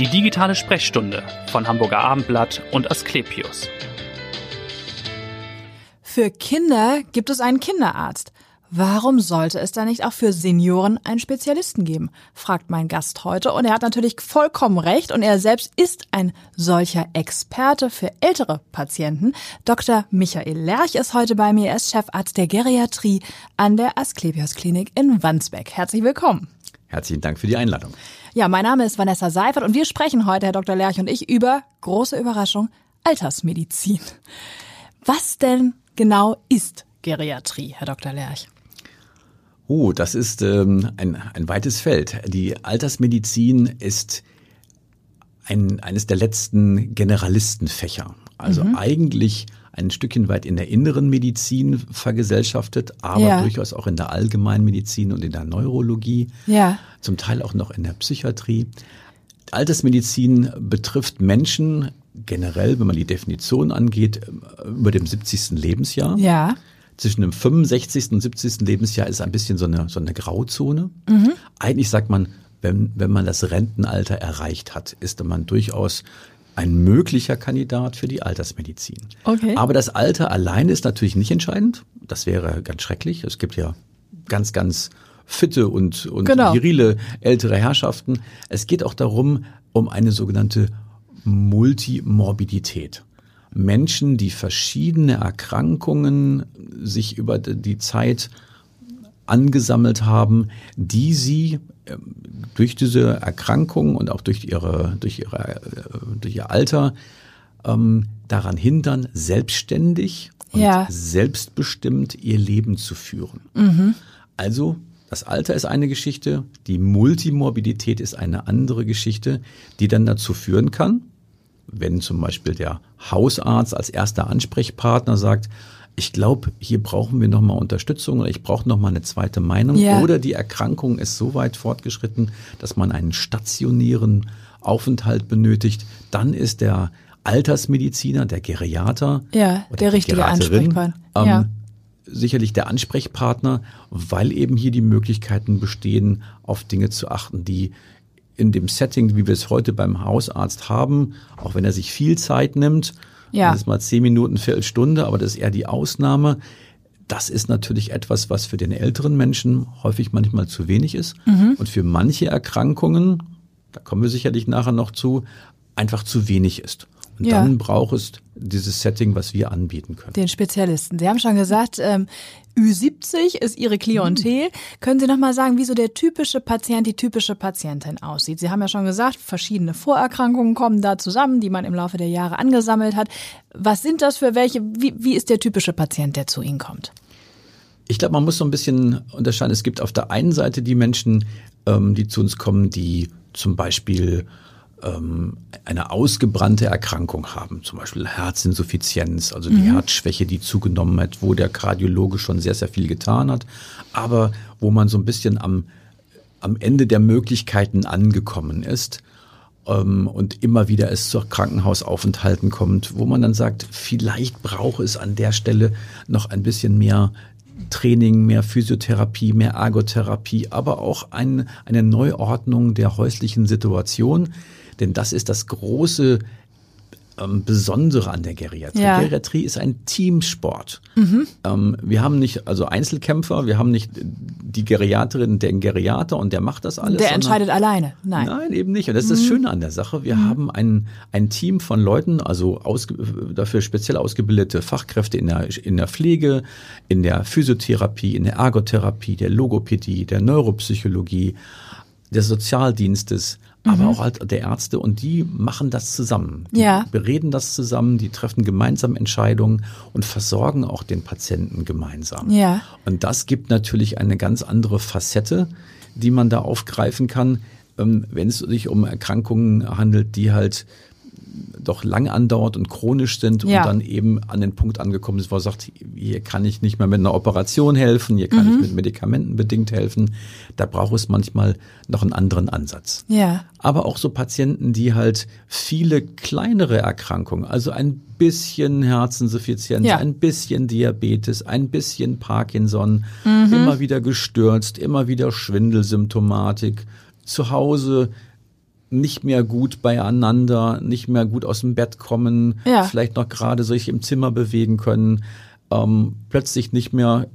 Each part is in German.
Die digitale Sprechstunde von Hamburger Abendblatt und Asklepios. Für Kinder gibt es einen Kinderarzt. Warum sollte es da nicht auch für Senioren einen Spezialisten geben? fragt mein Gast heute. Und er hat natürlich vollkommen recht. Und er selbst ist ein solcher Experte für ältere Patienten. Dr. Michael Lerch ist heute bei mir. Er ist Chefarzt der Geriatrie an der Asklepios Klinik in Wandsbek. Herzlich willkommen. Herzlichen Dank für die Einladung. Ja, mein Name ist Vanessa Seifert und wir sprechen heute, Herr Dr. Lerch und ich, über, große Überraschung, Altersmedizin. Was denn genau ist Geriatrie, Herr Dr. Lerch? Oh, das ist ähm, ein, ein weites Feld. Die Altersmedizin ist ein, eines der letzten Generalistenfächer. Also mhm. eigentlich ein Stückchen weit in der inneren Medizin vergesellschaftet, aber ja. durchaus auch in der Allgemeinmedizin und in der Neurologie. Ja. Zum Teil auch noch in der Psychiatrie. Altersmedizin betrifft Menschen generell, wenn man die Definition angeht, über dem 70. Lebensjahr. Ja zwischen dem 65. und 70. Lebensjahr ist ein bisschen so eine, so eine Grauzone. Mhm. Eigentlich sagt man, wenn, wenn man das Rentenalter erreicht hat, ist man durchaus ein möglicher Kandidat für die Altersmedizin. Okay. Aber das Alter alleine ist natürlich nicht entscheidend. Das wäre ganz schrecklich. Es gibt ja ganz, ganz fitte und, und genau. virile ältere Herrschaften. Es geht auch darum, um eine sogenannte Multimorbidität. Menschen, die verschiedene Erkrankungen sich über die Zeit angesammelt haben, die sie ähm, durch diese Erkrankung und auch durch ihre, durch ihre, äh, durch ihr Alter ähm, daran hindern, selbstständig und ja. selbstbestimmt ihr Leben zu führen. Mhm. Also das Alter ist eine Geschichte, die Multimorbidität ist eine andere Geschichte, die dann dazu führen kann, wenn zum Beispiel der Hausarzt als erster Ansprechpartner sagt, ich glaube, hier brauchen wir nochmal Unterstützung oder ich brauche nochmal eine zweite Meinung. Ja. Oder die Erkrankung ist so weit fortgeschritten, dass man einen stationären Aufenthalt benötigt. Dann ist der Altersmediziner, der Geriater, ja, der richtige Ansprechpartner. Ähm, ja. Sicherlich der Ansprechpartner, weil eben hier die Möglichkeiten bestehen, auf Dinge zu achten, die in dem Setting, wie wir es heute beim Hausarzt haben, auch wenn er sich viel Zeit nimmt, ja. das ist mal zehn Minuten, Viertelstunde, aber das ist eher die Ausnahme. Das ist natürlich etwas, was für den älteren Menschen häufig manchmal zu wenig ist mhm. und für manche Erkrankungen, da kommen wir sicherlich nachher noch zu, einfach zu wenig ist. Und ja. dann braucht es dieses Setting, was wir anbieten können. Den Spezialisten. Sie haben schon gesagt, ähm, Ü70 ist Ihre Klientel. Mhm. Können Sie noch mal sagen, wie so der typische Patient, die typische Patientin aussieht? Sie haben ja schon gesagt, verschiedene Vorerkrankungen kommen da zusammen, die man im Laufe der Jahre angesammelt hat. Was sind das für welche? Wie, wie ist der typische Patient, der zu Ihnen kommt? Ich glaube, man muss so ein bisschen unterscheiden. Es gibt auf der einen Seite die Menschen, ähm, die zu uns kommen, die zum Beispiel ähm, eine ausgebrannte Erkrankung haben, zum Beispiel Herzinsuffizienz, also die mhm. Herzschwäche, die zugenommen hat, wo der Kardiologe schon sehr, sehr viel getan hat, aber wo man so ein bisschen am, am Ende der Möglichkeiten angekommen ist ähm, und immer wieder es zu Krankenhausaufenthalten kommt, wo man dann sagt, vielleicht braucht es an der Stelle noch ein bisschen mehr Training, mehr Physiotherapie, mehr Ergotherapie, aber auch ein, eine Neuordnung der häuslichen Situation. Denn das ist das große ähm, Besondere an der Geriatrie. Ja. Geriatrie ist ein Teamsport. Mhm. Ähm, wir haben nicht also Einzelkämpfer, wir haben nicht die Geriaterin, den Geriater und der macht das alles. Der entscheidet alleine. Nein. Nein, eben nicht. Und das ist das mhm. Schöne an der Sache. Wir mhm. haben ein, ein Team von Leuten, also ausge, dafür speziell ausgebildete Fachkräfte in der, in der Pflege, in der Physiotherapie, in der Ergotherapie, der Logopädie, der Neuropsychologie, des Sozialdienstes, aber mhm. auch halt der Ärzte und die machen das zusammen. Die ja. bereden das zusammen, die treffen gemeinsam Entscheidungen und versorgen auch den Patienten gemeinsam. Ja. Und das gibt natürlich eine ganz andere Facette, die man da aufgreifen kann, ähm, wenn es sich um Erkrankungen handelt, die halt doch lang andauert und chronisch sind ja. und dann eben an den Punkt angekommen ist, wo er sagt, hier kann ich nicht mehr mit einer Operation helfen, hier kann mhm. ich mit Medikamenten bedingt helfen. Da braucht es manchmal noch einen anderen Ansatz. Ja. Aber auch so Patienten, die halt viele kleinere Erkrankungen, also ein bisschen Herzinsuffizienz, ja. ein bisschen Diabetes, ein bisschen Parkinson, mhm. immer wieder gestürzt, immer wieder Schwindelsymptomatik, zu Hause nicht mehr gut beieinander, nicht mehr gut aus dem Bett kommen, Ja. vielleicht noch gerade sich im Zimmer bewegen können, ähm, plötzlich nicht mehr,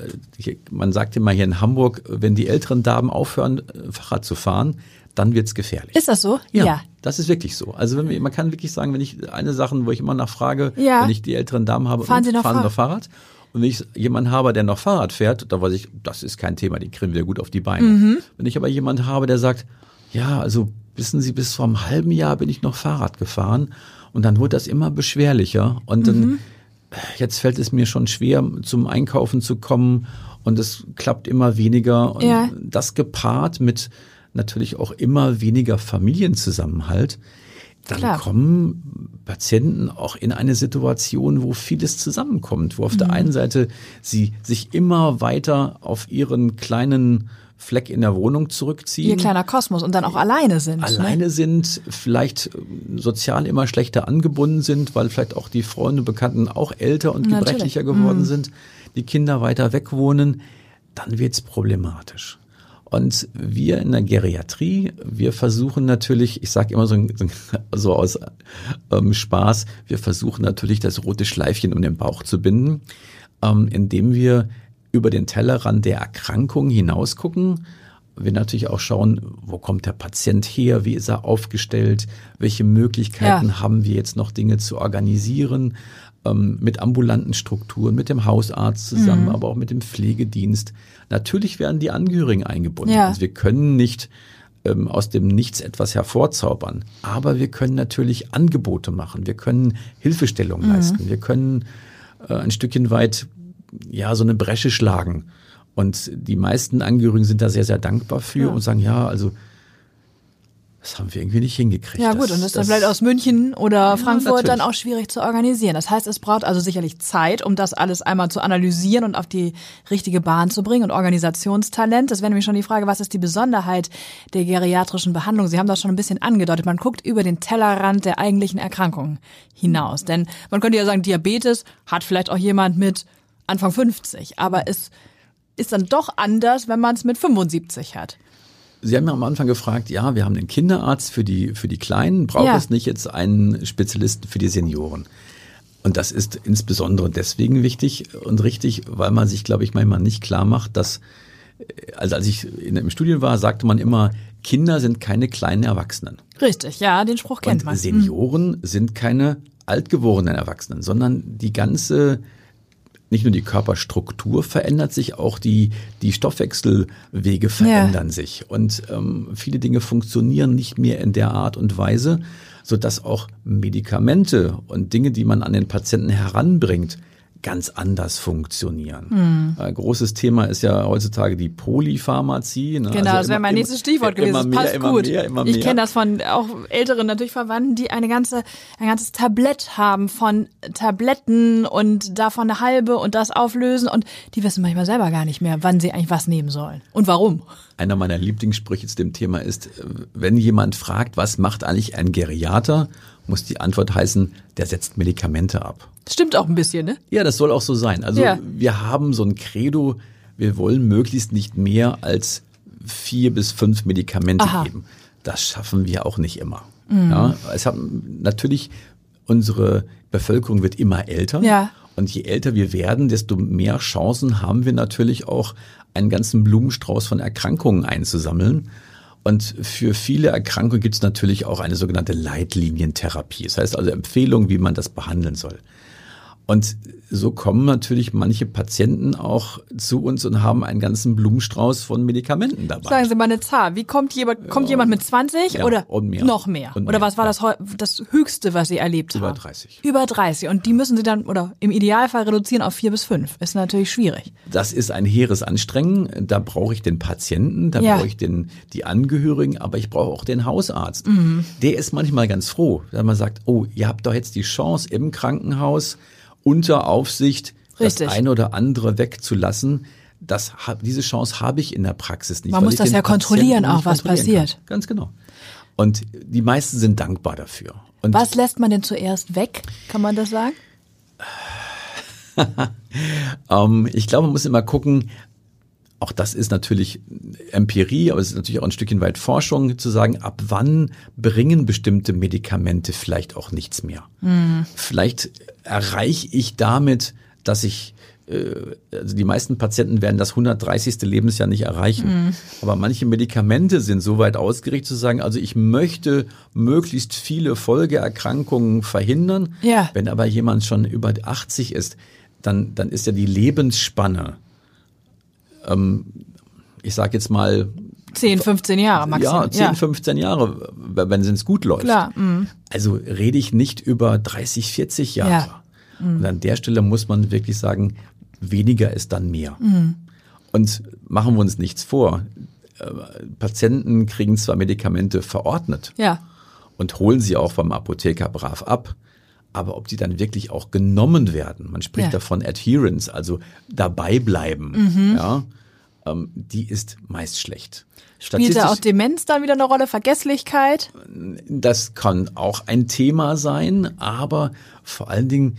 äh, man sagt immer hier in Hamburg, wenn die älteren Damen aufhören, äh, Fahrrad zu fahren, dann wird's gefährlich. Ist das so? Ja, das ist wirklich so. Also wenn wir, man kann wirklich sagen, wenn ich eine Sache, wo ich immer nachfrage, Ja. wenn ich die älteren Damen habe, Fahren Sie noch fahren Fahrrad? noch Fahrrad? Und wenn ich jemanden habe, der noch Fahrrad fährt, da weiß ich, das ist kein Thema, die kriegen wir gut auf die Beine. Mhm. Wenn ich aber jemanden habe, der sagt, ja, also wissen Sie, bis vor einem halben Jahr bin ich noch Fahrrad gefahren und dann wurde das immer beschwerlicher und dann Mhm. jetzt fällt es mir schon schwer, zum Einkaufen zu kommen und es klappt immer weniger. Und Ja. das gepaart mit natürlich auch immer weniger Familienzusammenhalt, dann Klar. kommen Patienten auch in eine Situation, wo vieles zusammenkommt, wo auf der einen Seite sie sich immer weiter auf ihren kleinen Fleck in der Wohnung zurückziehen Ihr kleiner Kosmos und dann auch alleine sind. Ne? alleine sind, vielleicht ähm, sozial immer schlechter angebunden sind, weil vielleicht auch die Freunde, Bekannten auch älter und Natürlich. gebrechlicher geworden sind, die Kinder weiter weg wohnen, dann wird's problematisch. Und wir in der Geriatrie, wir versuchen natürlich, ich sage immer so, so aus ähm, Spaß, wir versuchen natürlich das rote Schleifchen um den Bauch zu binden, ähm, indem wir über den Tellerrand der Erkrankung hinaus gucken. Wir natürlich auch schauen, wo kommt der Patient her, wie ist er aufgestellt, welche Möglichkeiten Ja. haben wir jetzt noch Dinge zu organisieren, ähm, mit ambulanten Strukturen, mit dem Hausarzt zusammen, Mhm. aber auch mit dem Pflegedienst. Natürlich werden die Angehörigen eingebunden. Ja. Also wir können nicht ähm, aus dem Nichts etwas hervorzaubern, aber wir können natürlich Angebote machen, wir können Hilfestellung Mhm. leisten, wir können äh, ein Stückchen weit ja so eine Bresche schlagen. Und die meisten Angehörigen sind da sehr, sehr dankbar für Ja. und sagen, ja, also das haben wir irgendwie nicht hingekriegt. Ja gut, und das ist dann vielleicht aus München oder Frankfurt dann natürlich. auch schwierig zu organisieren. Das heißt, es braucht also sicherlich Zeit, um das alles einmal zu analysieren und auf die richtige Bahn zu bringen und Organisationstalent. Das wäre nämlich schon die Frage, was ist die Besonderheit der geriatrischen Behandlung? Sie haben das schon ein bisschen angedeutet. Man guckt über den Tellerrand der eigentlichen Erkrankungen hinaus. Denn man könnte ja sagen, Diabetes hat vielleicht auch jemand mit Anfang 50, aber es ist dann doch anders, wenn man es mit 75 hat. Sie haben ja am Anfang gefragt, ja, wir haben den Kinderarzt für die, für die Kleinen, braucht Ja. es nicht jetzt einen Spezialisten für die Senioren? Und das ist insbesondere deswegen wichtig und richtig, weil man sich, glaube ich, manchmal nicht klar macht, dass, äh, also als ich in, im Studium war, sagte man immer, Kinder sind keine kleinen Erwachsenen. Richtig, ja, den Spruch kennt Und man. Senioren sind keine altgeborenen Erwachsenen, sondern die ganze, nicht nur die Körperstruktur verändert sich, auch die, die Stoffwechselwege verändern sich. Und ähm, viele Dinge funktionieren nicht mehr in der Art und Weise, sodass auch Medikamente und Dinge, die man an den Patienten heranbringt, ganz anders funktionieren. Äh, großes Thema ist ja heutzutage die Polypharmazie. Ne? Genau, Also das wäre mein nächstes Stichwort gewesen. Immer mehr, passt immer gut. mehr, immer ich mehr. kenne das von auch älteren natürlich Verwandten, die eine ganze, ein ganzes Tablett haben von Tabletten und davon eine halbe und das auflösen und die wissen manchmal selber gar nicht mehr, wann sie eigentlich was nehmen sollen und warum. Einer meiner Lieblingssprüche zu dem Thema ist, wenn jemand fragt, was macht eigentlich ein Geriater, muss die Antwort heißen, der setzt Medikamente ab. Stimmt auch ein bisschen, ne? Ja, das soll auch so sein. Also Ja. wir haben so ein Credo, wir wollen möglichst nicht mehr als vier bis fünf Medikamente Aha. Mhm. geben. Das schaffen wir auch nicht immer. Ja, es haben natürlich unsere Bevölkerung wird immer älter. Ja. Und je älter wir werden, desto mehr Chancen haben wir natürlich auch, einen ganzen Blumenstrauß von Erkrankungen einzusammeln. Und für viele Erkrankungen gibt es natürlich auch eine sogenannte Leitlinientherapie. Das heißt also Empfehlungen, wie man das behandeln soll. Und so kommen natürlich manche Patienten auch zu uns und haben einen ganzen Blumenstrauß von Medikamenten dabei. Sagen Sie mal eine Zahl. Wie kommt jemand, kommt jemand mit 20 Ja, oder mehr. noch mehr? Und oder mehr, was war ja. das, das Höchste, was Sie erlebt Über haben? 30. Über 30. Und die müssen Sie dann, oder im Idealfall reduzieren auf vier bis fünf. Ist natürlich schwierig. Das ist ein hehres Anstrengen. Da brauche ich den Patienten, da Ja. brauche ich den, die Angehörigen, aber ich brauche auch den Hausarzt. Mhm. Der ist manchmal ganz froh, wenn man sagt, oh, ihr habt doch jetzt die Chance im Krankenhaus unter Aufsicht Richtig. das eine oder andere wegzulassen. Das, diese Chance habe ich in der Praxis nicht. Man muss das ja kontrollieren auch, was kontrollieren passiert. Kann. Ganz genau. Und die meisten sind dankbar dafür. Und Was lässt man denn zuerst weg? Kann man das sagen? Ähm, ich glaube, man muss immer gucken, auch das ist natürlich Empirie, aber es ist natürlich auch ein Stückchen weit Forschung zu sagen, ab wann bringen bestimmte Medikamente vielleicht auch nichts mehr. Mhm. Vielleicht erreiche ich damit, dass ich äh, also die meisten Patienten werden das 130. Lebensjahr nicht erreichen. Mhm. Aber manche Medikamente sind so weit ausgerichtet zu sagen, also ich möchte möglichst viele Folgeerkrankungen verhindern. Ja. Wenn aber jemand schon über 80 ist, dann, dann ist ja die Lebensspanne ich sage jetzt mal 10, 15 Jahre maximal. Ja, 10, ja. 15 Jahre, wenn es gut läuft. Klar. Mm. Also rede ich nicht über 30, 40 Jahre. Ja. Mm. Und an der Stelle muss man wirklich sagen, weniger ist dann mehr. Mm. Und machen wir uns nichts vor. Äh, Patienten kriegen zwar Medikamente verordnet ja. und holen sie auch vom Apotheker brav ab aber ob die dann wirklich auch genommen werden, man spricht ja. davon Adherence, also dabei bleiben, mhm. ja, ähm, die ist meist schlecht. Spielt da auch Demenz dann wieder eine Rolle, Vergesslichkeit? Das kann auch ein Thema sein, aber vor allen Dingen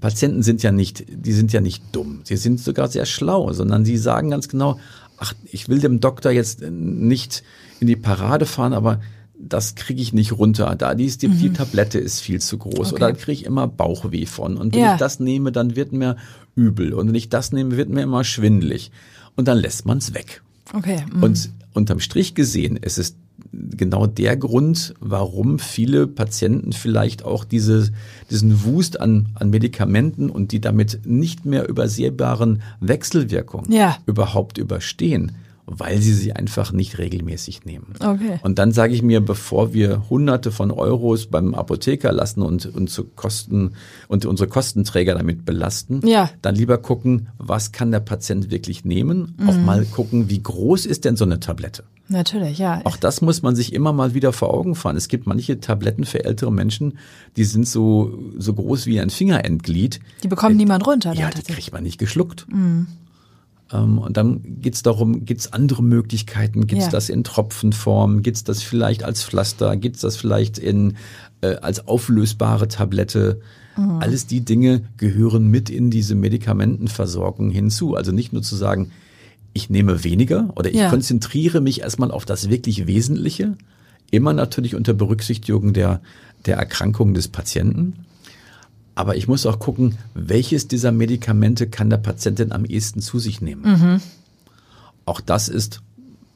Patienten sind ja nicht, die sind ja nicht dumm, sie sind sogar sehr schlau, sondern sie sagen ganz genau, ach, ich will dem Doktor jetzt nicht in die Parade fahren, aber das kriege ich nicht runter. Da die, die, mhm. die Tablette ist viel zu groß okay. oder da kriege ich immer Bauchweh von. Und wenn ja. ich das nehme, dann wird mir übel. Und wenn ich das nehme, wird mir immer schwindlig. Und dann lässt man es weg. Okay. Mhm. Und unterm Strich gesehen ist es genau der Grund, warum viele Patienten vielleicht auch diese, diesen Wust an, an Medikamenten und die damit nicht mehr übersehbaren Wechselwirkungen ja. überhaupt überstehen weil sie sie einfach nicht regelmäßig nehmen. Okay. Und dann sage ich mir, bevor wir Hunderte von Euros beim Apotheker lassen und unsere Kosten und unsere Kostenträger damit belasten, ja. dann lieber gucken, was kann der Patient wirklich nehmen? Mhm. Auch mal gucken, wie groß ist denn so eine Tablette? Natürlich, ja. Auch das muss man sich immer mal wieder vor Augen fahren. Es gibt manche Tabletten für ältere Menschen, die sind so, so groß wie ein Fingerendglied. Die bekommt äh, niemand runter. Ja, die kriegt man nicht geschluckt. Mhm. Ähm, und dann geht es darum, gibt es andere Möglichkeiten? Gibt es ja. das in Tropfenform? Gibt es das vielleicht als Pflaster? Gibt es das vielleicht in äh, als auflösbare Tablette? Mhm. Alles die Dinge gehören mit in diese Medikamentenversorgung hinzu. Also nicht nur zu sagen, ich nehme weniger oder ich ja. konzentriere mich erstmal auf das wirklich Wesentliche, immer natürlich unter Berücksichtigung der, der Erkrankung des Patienten. Aber ich muss auch gucken, welches dieser Medikamente kann der Patient denn am ehesten zu sich nehmen. Mhm. Auch das ist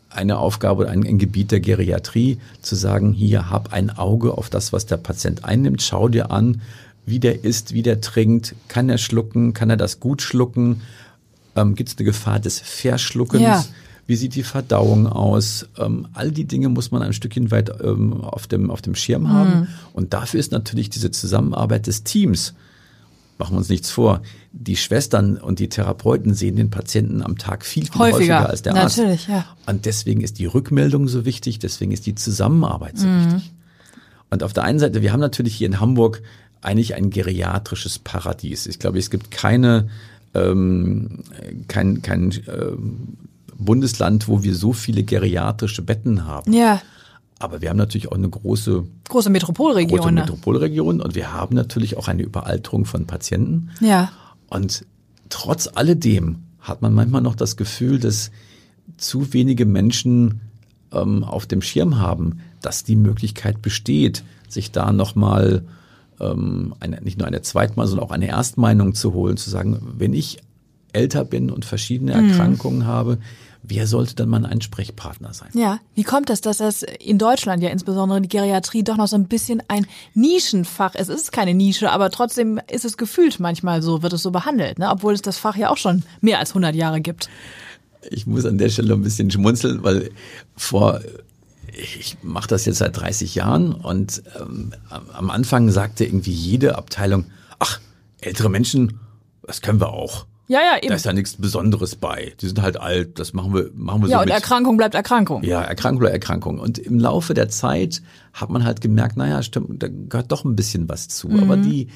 eine Aufgabe, ein, ein, Gebiet der Geriatrie, zu sagen, hier hab ein Auge auf das, was der Patient einnimmt, schau dir an, wie der isst, wie der trinkt, kann er schlucken, kann er das gut schlucken, ähm, gibt es eine Gefahr des Verschluckens. Ja wie sieht die Verdauung aus. Ähm, all die Dinge muss man ein Stückchen weit ähm, auf, dem, auf dem Schirm haben. Mhm. Und dafür ist natürlich diese Zusammenarbeit des Teams. Machen wir uns nichts vor. Die Schwestern und die Therapeuten sehen den Patienten am Tag viel, viel häufiger, häufiger als der Arzt. Natürlich, ja. Und deswegen ist die Rückmeldung so wichtig, deswegen ist die Zusammenarbeit so mhm. wichtig. Und auf der einen Seite, wir haben natürlich hier in Hamburg eigentlich ein geriatrisches Paradies. Ich glaube, es gibt keine ähm, kein, kein ähm, Bundesland, wo wir so viele geriatrische Betten haben. Ja. Aber wir haben natürlich auch eine große große Metropolregion. Große Metropolregion und wir haben natürlich auch eine Überalterung von Patienten. Ja. Und trotz alledem hat man manchmal noch das Gefühl, dass zu wenige Menschen ähm, auf dem Schirm haben, dass die Möglichkeit besteht, sich da nochmal ähm, eine, nicht nur eine Zweitmal, sondern auch eine Erstmeinung zu holen, zu sagen, wenn ich älter bin und verschiedene mhm. Erkrankungen mhm. habe, wer sollte dann mein Ansprechpartner sein? Ja, wie kommt es, dass das in Deutschland ja insbesondere die Geriatrie doch noch so ein bisschen ein Nischenfach ist? Es ist keine Nische, aber trotzdem ist es gefühlt manchmal so, wird es so behandelt, ne? obwohl es das Fach ja auch schon mehr als 100 Jahre gibt. Ich muss an der Stelle ein bisschen schmunzeln, weil vor ich mache das jetzt seit 30 Jahren und ähm, am Anfang sagte irgendwie jede Abteilung, ach, ältere Menschen, das können wir auch. Ja, ja, eben. Da ist ja nichts Besonderes bei. Die sind halt alt, das machen wir, machen wir ja, so. Ja, und mit. Erkrankung bleibt Erkrankung. Ja, Erkrankung bleibt Erkrankung. Und im Laufe der Zeit hat man halt gemerkt, naja, stimmt, da gehört doch ein bisschen was zu. Mhm. Aber die,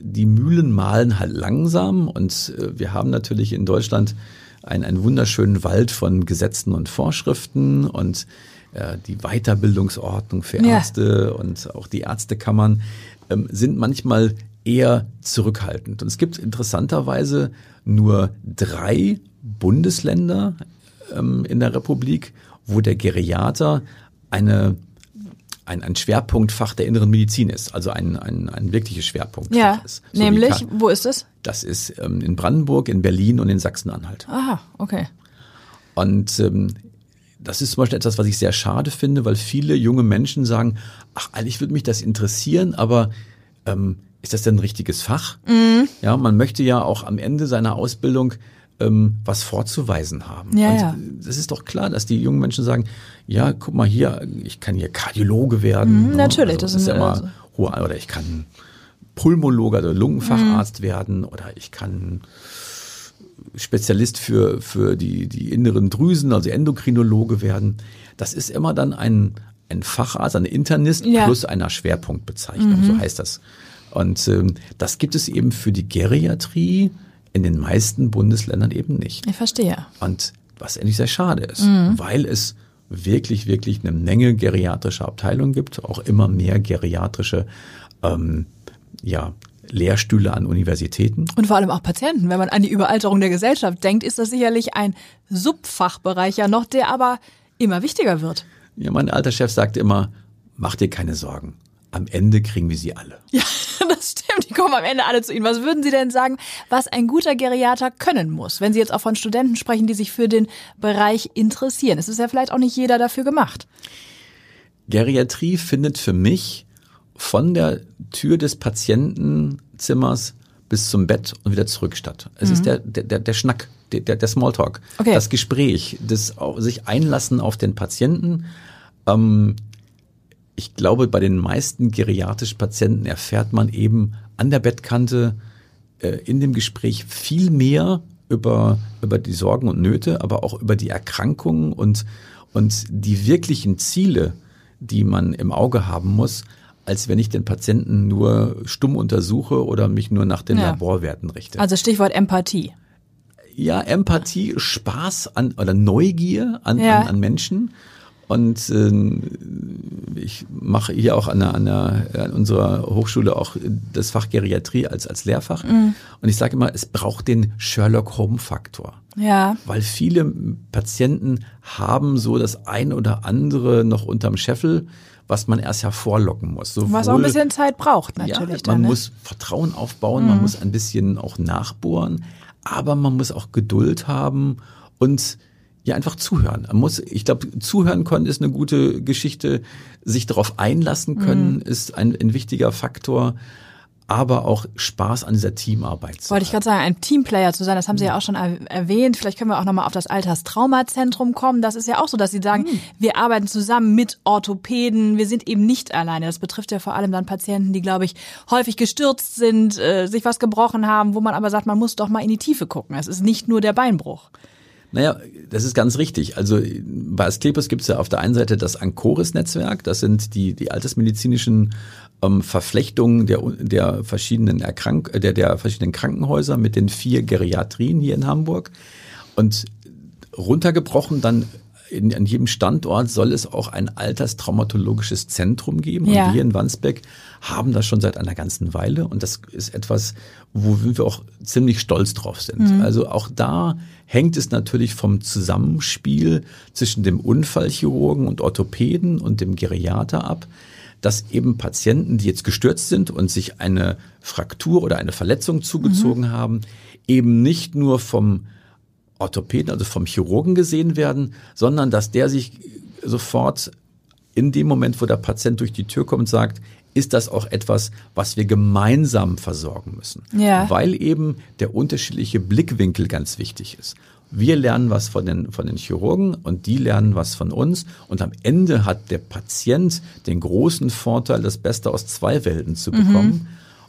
die Mühlen malen halt langsam und äh, wir haben natürlich in Deutschland einen, einen wunderschönen Wald von Gesetzen und Vorschriften und äh, die Weiterbildungsordnung für Ärzte ja. und auch die Ärztekammern ähm, sind manchmal eher zurückhaltend. Und es gibt interessanterweise nur drei Bundesländer ähm, in der Republik, wo der Geriater eine ein, ein Schwerpunktfach der inneren Medizin ist, also ein, ein, ein wirkliches Schwerpunktfach Ja, ist. So nämlich, wo ist es? Das ist ähm, in Brandenburg, in Berlin und in Sachsen-Anhalt. Aha, okay. Und ähm, das ist zum Beispiel etwas, was ich sehr schade finde, weil viele junge Menschen sagen, ach, eigentlich würde mich das interessieren, aber ähm, ist das denn ein richtiges Fach? Ja, man möchte ja auch am Ende seiner Ausbildung ähm, was vorzuweisen haben. Ja, Und ja. das ist doch klar, dass die jungen Menschen sagen, ja, guck mal hier, ich kann hier Kardiologe werden. Mhm, natürlich, Also, das ist ja immer also- hohe, oder ich kann Pulmologe oder Lungenfacharzt werden oder ich kann Spezialist für, für die, die inneren Drüsen, also Endokrinologe werden. Das ist immer dann ein, ein Facharzt, ein Internist Ja. plus einer Schwerpunktbezeichnung, so heißt das. Und ähm, das gibt es eben für die Geriatrie in den meisten Bundesländern eben nicht. Ich verstehe. Und was eigentlich sehr schade ist, weil es wirklich, wirklich eine Menge geriatrischer Abteilungen gibt, auch immer mehr geriatrische ähm, ja, Lehrstühle an Universitäten. Und vor allem auch Patienten. Wenn man an die Überalterung der Gesellschaft denkt, ist das sicherlich ein Subfachbereich ja noch, der aber immer wichtiger wird. Ja, mein alter Chef sagte immer, mach dir keine Sorgen. Am Ende kriegen wir sie alle. Ja, das stimmt. Die kommen am Ende alle zu Ihnen. Was würden Sie denn sagen, was ein guter Geriater können muss? Wenn Sie jetzt auch von Studenten sprechen, die sich für den Bereich interessieren. Es ist ja vielleicht auch nicht jeder dafür gemacht. Geriatrie findet für mich von der Tür des Patientenzimmers bis zum Bett und wieder zurück statt. Es ist der, der, der, Schnack, der, der Smalltalk, Okay. das Gespräch, das sich einlassen auf den Patienten. Ähm, ich glaube, bei den meisten geriatrischen Patienten erfährt man eben an der Bettkante äh, in dem Gespräch viel mehr über, über die Sorgen und Nöte, aber auch über die Erkrankungen und, und die wirklichen Ziele, die man im Auge haben muss, als wenn ich den Patienten nur stumm untersuche oder mich nur nach den Ja. Laborwerten richte. Also Stichwort Empathie. ja, Empathie, Spaß an oder Neugier an, Ja. an, an Menschen. Und ähm, ich mache hier auch an, der, an, der, an unserer Hochschule auch das Fach Geriatrie als, als Lehrfach. Und ich sage immer, es braucht den Sherlock-Holmes-Faktor. Ja. Weil viele Patienten haben so das ein oder andere noch unterm Scheffel, was man erst hervorlocken muss. Sowohl, Was auch ein bisschen Zeit braucht natürlich. ja, man dann, ne? muss Vertrauen aufbauen, man muss ein bisschen auch nachbohren, aber man muss auch Geduld haben und ja einfach zuhören. Man muss, ich glaube, zuhören können ist eine gute Geschichte. Sich darauf einlassen können ist ein, ein wichtiger Faktor, aber auch Spaß an dieser Teamarbeit. zu Wollte ich gerade sagen, ein Teamplayer zu sein, das haben Sie Mhm. ja auch schon er erwähnt. Vielleicht können wir auch nochmal auf das Alterstraumazentrum kommen. Das ist ja auch so, dass Sie sagen, Mhm. wir arbeiten zusammen mit Orthopäden. Wir sind eben nicht alleine. Das betrifft ja vor allem dann Patienten, die, glaube ich, häufig gestürzt sind, äh, sich was gebrochen haben, wo man aber sagt, man muss doch mal in die Tiefe gucken. Es ist nicht nur der Beinbruch. Naja, das ist ganz richtig. Also bei Asklepios gibt es ja auf der einen Seite das Ancoris-Netzwerk, das sind die, die altersmedizinischen ähm, Verflechtungen der, der, verschiedenen Erkrank der, der verschiedenen Krankenhäuser mit den vier Geriatrien hier in Hamburg. Und runtergebrochen dann in, an jedem Standort soll es auch ein alterstraumatologisches Zentrum geben. Ja. Und wir in Wandsbek haben das schon seit einer ganzen Weile. Und das ist etwas, wo wir auch ziemlich stolz drauf sind. Also auch da hängt es natürlich vom Zusammenspiel zwischen dem Unfallchirurgen und Orthopäden und dem Geriater ab, dass eben Patienten, die jetzt gestürzt sind und sich eine Fraktur oder eine Verletzung zugezogen haben, eben nicht nur vom Orthopäden, also vom Chirurgen gesehen werden, sondern dass der sich sofort in dem Moment, wo der Patient durch die Tür kommt, sagt, ist das auch etwas, was wir gemeinsam versorgen müssen. Ja. Weil eben der unterschiedliche Blickwinkel ganz wichtig ist. Wir lernen was von den, von den Chirurgen und die lernen was von uns. Und am Ende hat der Patient den großen Vorteil, das Beste aus zwei Welten zu bekommen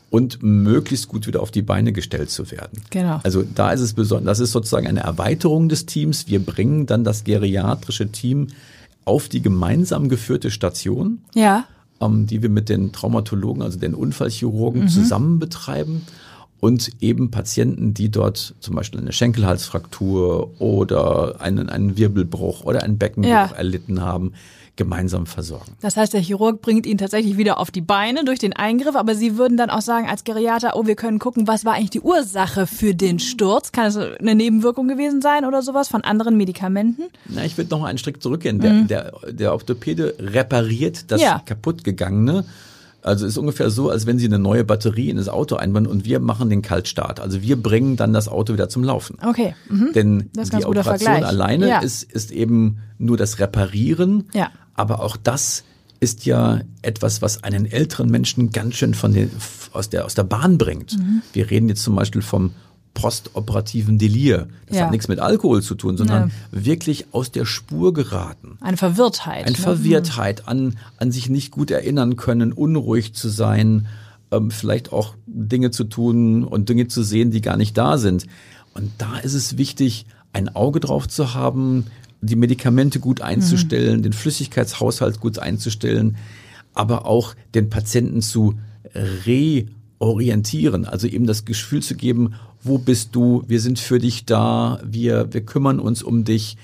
und möglichst gut wieder auf die Beine gestellt zu werden. Genau. Also da ist es besonders, das ist sozusagen eine Erweiterung des Teams. Wir bringen dann das geriatrische Team auf die gemeinsam geführte Station, Ja. ähm, die wir mit den Traumatologen, also den Unfallchirurgen zusammen betreiben und eben Patienten, die dort zum Beispiel eine Schenkelhalsfraktur oder einen, einen Wirbelbruch oder einen Beckenbruch Ja. erlitten haben, gemeinsam versorgen. Das heißt, der Chirurg bringt ihn tatsächlich wieder auf die Beine durch den Eingriff, aber Sie würden dann auch sagen als Geriater, oh, wir können gucken, was war eigentlich die Ursache für den Sturz? Kann es eine Nebenwirkung gewesen sein oder sowas von anderen Medikamenten? Na, ich würde noch einen Strick zurückgehen. Der, mhm. der, der Orthopäde repariert das ja. kaputtgegangene. Also ist ungefähr so, als wenn Sie eine neue Batterie in das Auto einbauen und wir machen den Kaltstart. Also wir bringen dann das Auto wieder zum Laufen. Okay. Mhm. Denn die Operation alleine ja. ist, ist eben nur das Reparieren. Ja. Aber auch das ist ja etwas, was einen älteren Menschen ganz schön von den, aus, der, aus der Bahn bringt. Mhm. Wir reden jetzt zum Beispiel vom postoperativen Delir. Das ja. hat nichts mit Alkohol zu tun, sondern ja. wirklich aus der Spur geraten. Eine Verwirrtheit. Eine ne? Verwirrtheit, an, an sich nicht gut erinnern können, unruhig zu sein, ähm, vielleicht auch Dinge zu tun und Dinge zu sehen, die gar nicht da sind. Und da ist es wichtig, ein Auge drauf zu haben, die Medikamente gut einzustellen, mhm. den Flüssigkeitshaushalt gut einzustellen, aber auch den Patienten zu reorientieren, also eben das Gefühl zu geben, wo bist du, wir sind für dich da, wir, wir kümmern uns um dich.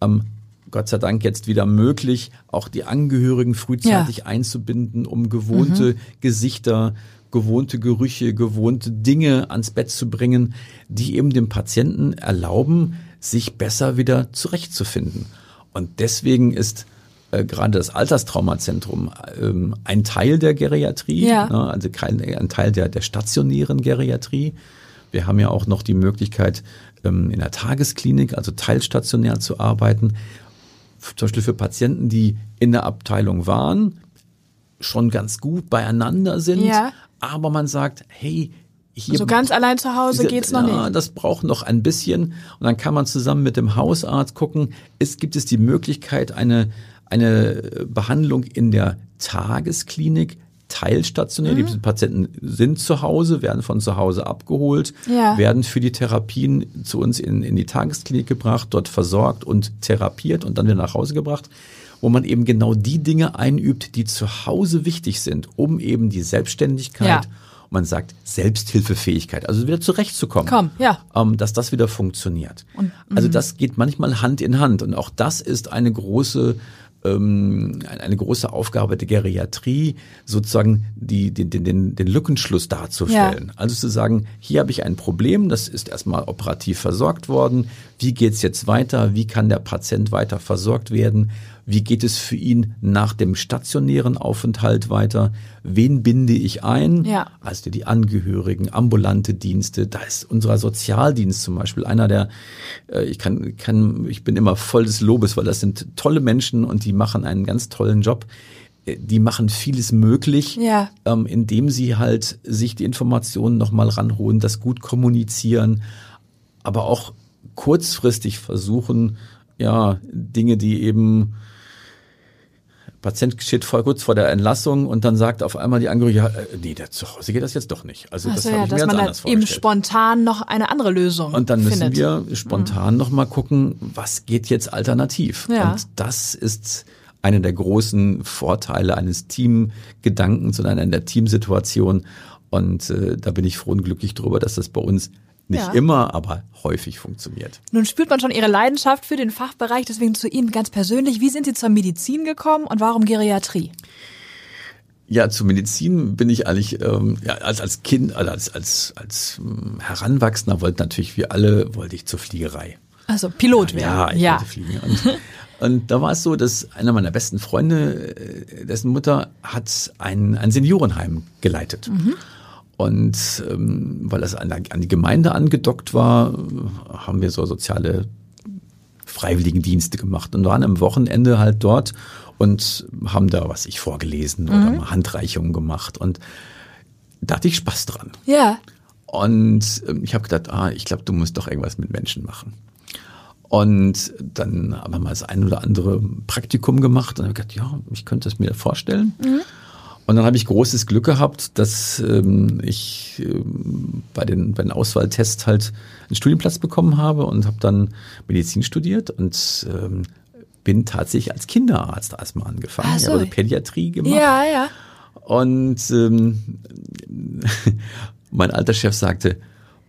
Ähm, Gott sei Dank jetzt wieder möglich, auch die Angehörigen frühzeitig ja. einzubinden, um gewohnte mhm. Gesichter, gewohnte Gerüche, gewohnte Dinge ans Bett zu bringen, die eben dem Patienten erlauben, sich besser wieder zurechtzufinden. Und deswegen ist äh, gerade das Alterstraumazentrum ähm, ein Teil der Geriatrie, ja. ne, also kein, ein Teil der, der stationären Geriatrie. Wir haben ja auch noch die Möglichkeit, ähm, in der Tagesklinik, also teilstationär zu arbeiten. Zum Beispiel für Patienten, die in der Abteilung waren, schon ganz gut beieinander sind, ja. aber man sagt, hey, hier, so ganz allein zu Hause geht's noch ja, nicht. Das braucht noch ein bisschen. Und dann kann man zusammen mit dem Hausarzt gucken, ist, gibt es die Möglichkeit, eine, eine Behandlung in der Tagesklinik teilstationär. Mhm. Die Patienten sind zu Hause, werden von zu Hause abgeholt, ja. werden für die Therapien zu uns in, in die Tagesklinik gebracht, dort versorgt und therapiert und dann wieder nach Hause gebracht wo man eben genau die Dinge einübt, die zu Hause wichtig sind, um eben die Selbstständigkeit ja man sagt Selbsthilfefähigkeit, also wieder zurechtzukommen. Komm, ja. Ähm, dass das wieder funktioniert. Und, also mhm. das geht manchmal Hand in Hand und auch das ist eine große ähm, eine große Aufgabe der Geriatrie, sozusagen die, den, den, den Lückenschluss darzustellen. Ja. Also zu sagen, hier habe ich ein Problem, das ist erstmal operativ versorgt worden. Wie geht's jetzt weiter? Wie kann der Patient weiter versorgt werden? Wie geht es für ihn nach dem stationären Aufenthalt weiter? Wen binde ich ein? Ja. Also die Angehörigen, ambulante Dienste. Da ist unser Sozialdienst zum Beispiel einer der, äh, ich kann, kann, ich bin immer voll des Lobes, weil das sind tolle Menschen und die machen einen ganz tollen Job äh, die machen vieles möglich, ja. ähm, indem sie halt sich die Informationen nochmal ranholen, das gut kommunizieren, aber auch kurzfristig versuchen, ja, Dinge, die eben Patient steht vor, kurz vor der Entlassung und dann sagt auf einmal die Angehörige, ja, äh, nee, der zu Hause geht das jetzt doch nicht. Also das so, habe ja, ich mir jetzt anders vorgestellt. eben spontan noch eine andere Lösung Und dann müssen findet. wir spontan mhm. noch mal gucken, was geht jetzt alternativ. Ja. Und das ist einer der großen Vorteile eines Teamgedankens und einer der Teamsituation. Und äh, da bin ich froh und glücklich drüber, dass das bei uns nicht ja. immer, aber häufig funktioniert. Nun spürt man schon Ihre Leidenschaft für den Fachbereich, deswegen zu Ihnen ganz persönlich. Wie sind Sie zur Medizin gekommen und warum Geriatrie? Ja, zur Medizin bin ich eigentlich ähm, ja, als als Kind, also als als als ähm, Heranwachsender wollte natürlich wie alle wollte ich zur Fliegerei. Also Pilot werden. Ja, ich ja. wollte fliegen. Und, und da war es so, dass einer meiner besten Freunde, äh, dessen Mutter hat ein ein Seniorenheim geleitet. Mhm. Und ähm, weil das an, an die Gemeinde angedockt war, haben wir so soziale Freiwilligendienste gemacht und waren am Wochenende halt dort und haben da was ich vorgelesen mhm. oder mal Handreichungen gemacht und da hatte ich Spaß dran. Ja. Und ähm, ich habe gedacht, ah, ich glaube, du musst doch irgendwas mit Menschen machen. Und dann haben wir mal das ein oder andere Praktikum gemacht und habe gedacht, ja, ich könnte es mir vorstellen. Mhm. Und dann habe ich großes Glück gehabt, dass ähm, ich ähm, bei, den, bei den Auswahltests halt einen Studienplatz bekommen habe und habe dann Medizin studiert und ähm, bin tatsächlich als Kinderarzt erstmal angefangen. Ach so. Ich habe also Pädiatrie gemacht. Ja, ja. Und ähm, mein alter Chef sagte,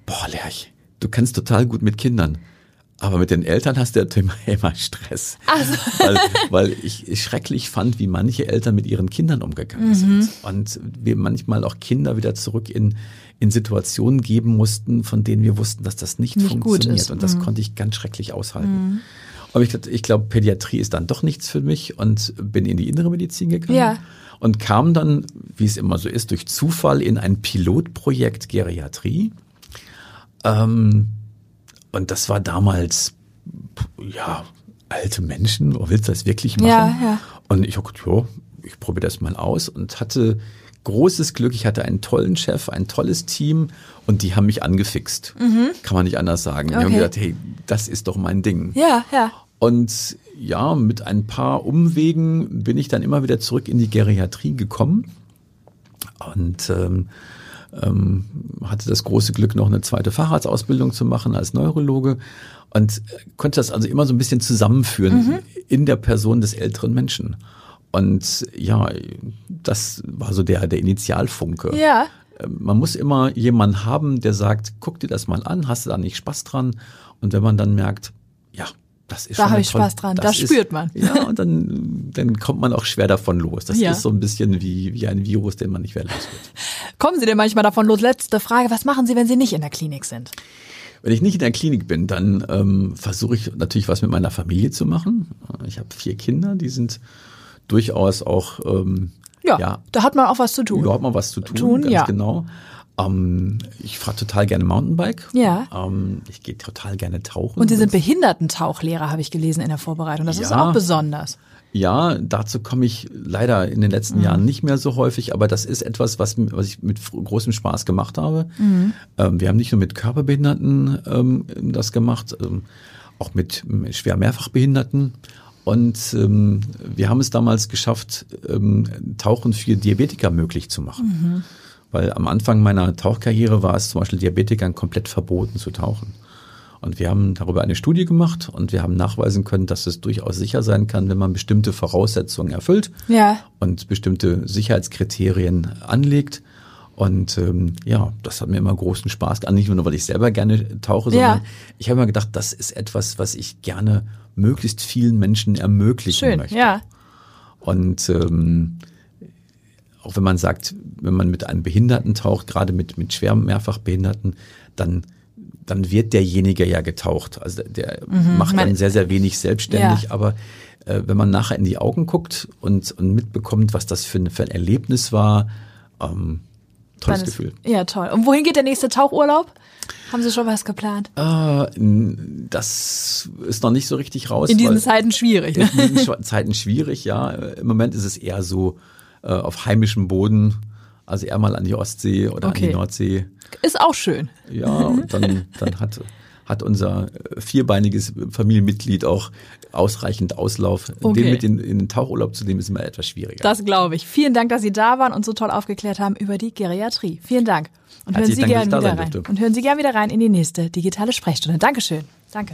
boah, Lerch, du kannst total gut mit Kindern, Aber mit den Eltern hast du ja immer, Stress. Also. Weil, weil ich, ich schrecklich fand, wie manche Eltern mit ihren Kindern umgegangen sind. Und wir manchmal auch Kinder wieder zurück in, in Situationen geben mussten, von denen wir wussten, dass das nicht, Nicht funktioniert. Und das konnte ich ganz schrecklich aushalten. Aber ich, ich glaube, Pädiatrie ist dann doch nichts für mich und bin in die innere Medizin gegangen. Ja. Und kam dann, wie es immer so ist, durch Zufall in ein Pilotprojekt Geriatrie. Ähm, und das war damals, ja, alte Menschen, willst du das wirklich machen? Ja, ja. Und ich hab gedacht, ja, ich probiere das mal aus und hatte großes Glück. Ich hatte einen tollen Chef, ein tolles Team und die haben mich angefixt. Kann man nicht anders sagen. Die haben Mhm. Gesagt, hey, das ist doch mein Ding. Ja, ja. Und ja, mit ein paar Umwegen bin ich dann immer wieder zurück in die Geriatrie gekommen und ähm, ähm, hatte das große Glück, noch eine zweite Facharztausbildung zu machen als Neurologe und äh, konnte das also immer so ein bisschen zusammenführen in der Person des älteren Menschen. Und ja, das war so der, der Initialfunke. Ja. Ähm, Man muss immer jemanden haben, der sagt, guck dir das mal an, hast du da nicht Spaß dran? Und wenn man dann merkt, ja, das ist Da schon hab eine ich tolle- Spaß dran, das spürt man. Ja, und dann, dann kommt man auch schwer davon los. Das Ja. ist so ein bisschen wie, wie ein Virus, den man nicht mehr los wird. Kommen Sie denn manchmal davon los? Letzte Frage. Was machen Sie, wenn Sie nicht in der Klinik sind? Wenn ich nicht in der Klinik bin, dann ähm, versuche ich natürlich was mit meiner Familie zu machen. Ich habe vier Kinder, die sind durchaus auch ähm, Ja, ja da hat man auch was zu tun. überhaupt mal was zu tun, Tun, ganz ja. genau. Ähm, ich fahre total gerne Mountainbike. Ja. Ähm, ich gehe total gerne tauchen. Und Sie sind Behindertentauchlehrer, habe ich gelesen in der Vorbereitung. Das ist Ja. auch besonders. Ja, dazu komme ich leider in den letzten Mhm. Jahren nicht mehr so häufig, aber das ist etwas, was, was ich mit großem Spaß gemacht habe. Mhm. Ähm, wir haben nicht nur mit Körperbehinderten ähm, das gemacht, ähm, auch mit schwer Mehrfachbehinderten. Und ähm, wir haben es damals geschafft, ähm, Tauchen für Diabetiker möglich zu machen. Mhm. Weil am Anfang meiner Tauchkarriere war es zum Beispiel Diabetikern komplett verboten zu tauchen. Und wir haben darüber eine Studie gemacht und wir haben nachweisen können, dass es durchaus sicher sein kann, wenn man bestimmte Voraussetzungen erfüllt Ja. und bestimmte Sicherheitskriterien anlegt. Und ähm, ja, das hat mir immer großen Spaß gemacht. Nicht nur, weil ich selber gerne tauche, Ja. sondern ich habe mir gedacht, das ist etwas, was ich gerne möglichst vielen Menschen ermöglichen Schön. möchte. Ja. Und ähm, auch wenn man sagt, wenn man mit einem Behinderten taucht, gerade mit, mit schwer Mehrfachbehinderten, dann, dann wird derjenige ja getaucht. Also der macht man- dann sehr, sehr wenig selbstständig, Ja. aber äh, wenn man nachher in die Augen guckt und, und mitbekommt, was das für ein, für ein Erlebnis war, ähm, tolles ist- Gefühl. Ja, toll. Und wohin geht der nächste Tauchurlaub? Haben Sie schon was geplant? Äh, das ist noch nicht so richtig raus. In diesen Zeiten schwierig. Ne? in diesen Zeiten schwierig, ja. Im Moment ist es eher so äh, auf heimischem Boden, also eher mal an die Ostsee oder an Okay. die Nordsee. Ist auch schön. Ja, und dann, dann hat, hat unser vierbeiniges Familienmitglied auch ausreichend Auslauf. Okay. Den mit in, in den Tauchurlaub zu nehmen, ist immer etwas schwieriger. Das glaube ich. Vielen Dank, dass Sie da waren und so toll aufgeklärt haben über die Geriatrie. Vielen Dank. Und hören Sie Dank, da wieder rein. Und hören Sie gerne wieder rein in die nächste digitale Sprechstunde. Dankeschön. Danke.